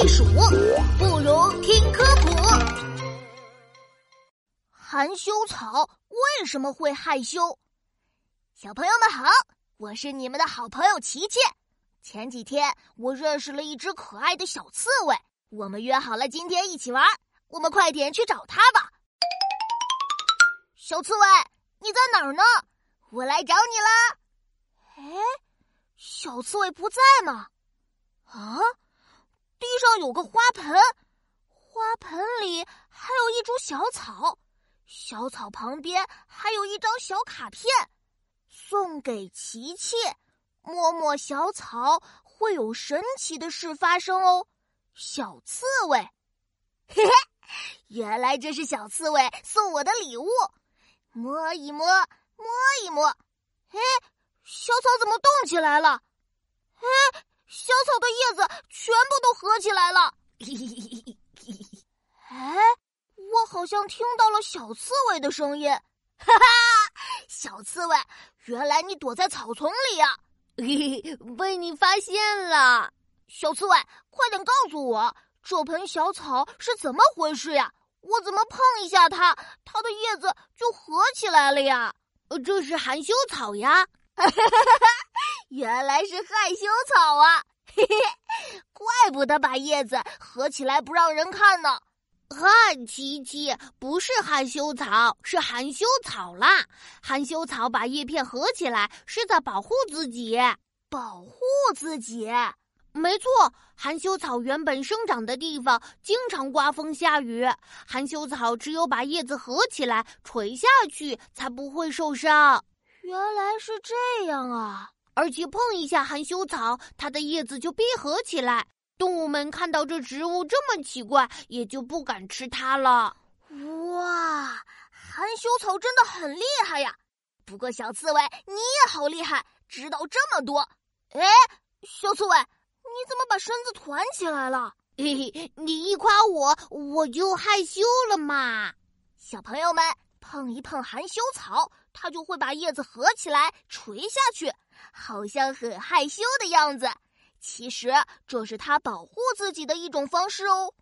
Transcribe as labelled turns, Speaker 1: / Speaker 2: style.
Speaker 1: 避暑，不如听科普。含羞草为什么会害羞？小朋友们好，我是你们的好朋友琪琪。前几天我认识了一只可爱的小刺猬，我们约好了今天一起玩。我们快点去找它吧。小刺猬，你在哪儿呢？我来找你了。哎，小刺猬不在吗？啊，地上有个花盆，花盆里还有一株小草，小草旁边还有一张小卡片，送给琪琪。摸摸小草，会有神奇的事发生哦。小刺猬，嘿嘿，原来这是小刺猬送我的礼物。摸一摸，摸一摸，嘿，小草怎么动起来了？嘿。小草的叶子全部都合起来了。哎，我好像听到了小刺猬的声音。哈哈，小刺猬，原来你躲在草丛里呀！
Speaker 2: 被你发现了，
Speaker 1: 小刺猬，快点告诉我，这盆小草是怎么回事呀？我怎么碰一下它，它的叶子就合起来了呀？
Speaker 2: 这是含羞草呀。
Speaker 1: 哈哈哈哈原来是害羞草啊！嘿嘿，怪不得把叶子合起来不让人看呢。
Speaker 2: 嗨，琪琪，不是害羞草，是含羞草啦。含羞草把叶片合起来是在保护自己，
Speaker 1: 保护自己。
Speaker 2: 没错，含羞草原本生长的地方经常刮风下雨，含羞草只有把叶子合起来垂下去，才不会受伤。
Speaker 1: 原来是这样啊！
Speaker 2: 而且碰一下含羞草，它的叶子就闭合起来。动物们看到这植物这么奇怪，也就不敢吃它了。
Speaker 1: 哇，含羞草真的很厉害呀！不过小刺猬你也好厉害，知道这么多。哎，小刺猬，你怎么把身子团起来了？
Speaker 2: 嘿嘿，你一夸我，我就害羞了嘛。
Speaker 1: 小朋友们。碰一碰含羞草，它就会把叶子合起来垂下去，好像很害羞的样子。其实这是他保护自己的一种方式哦。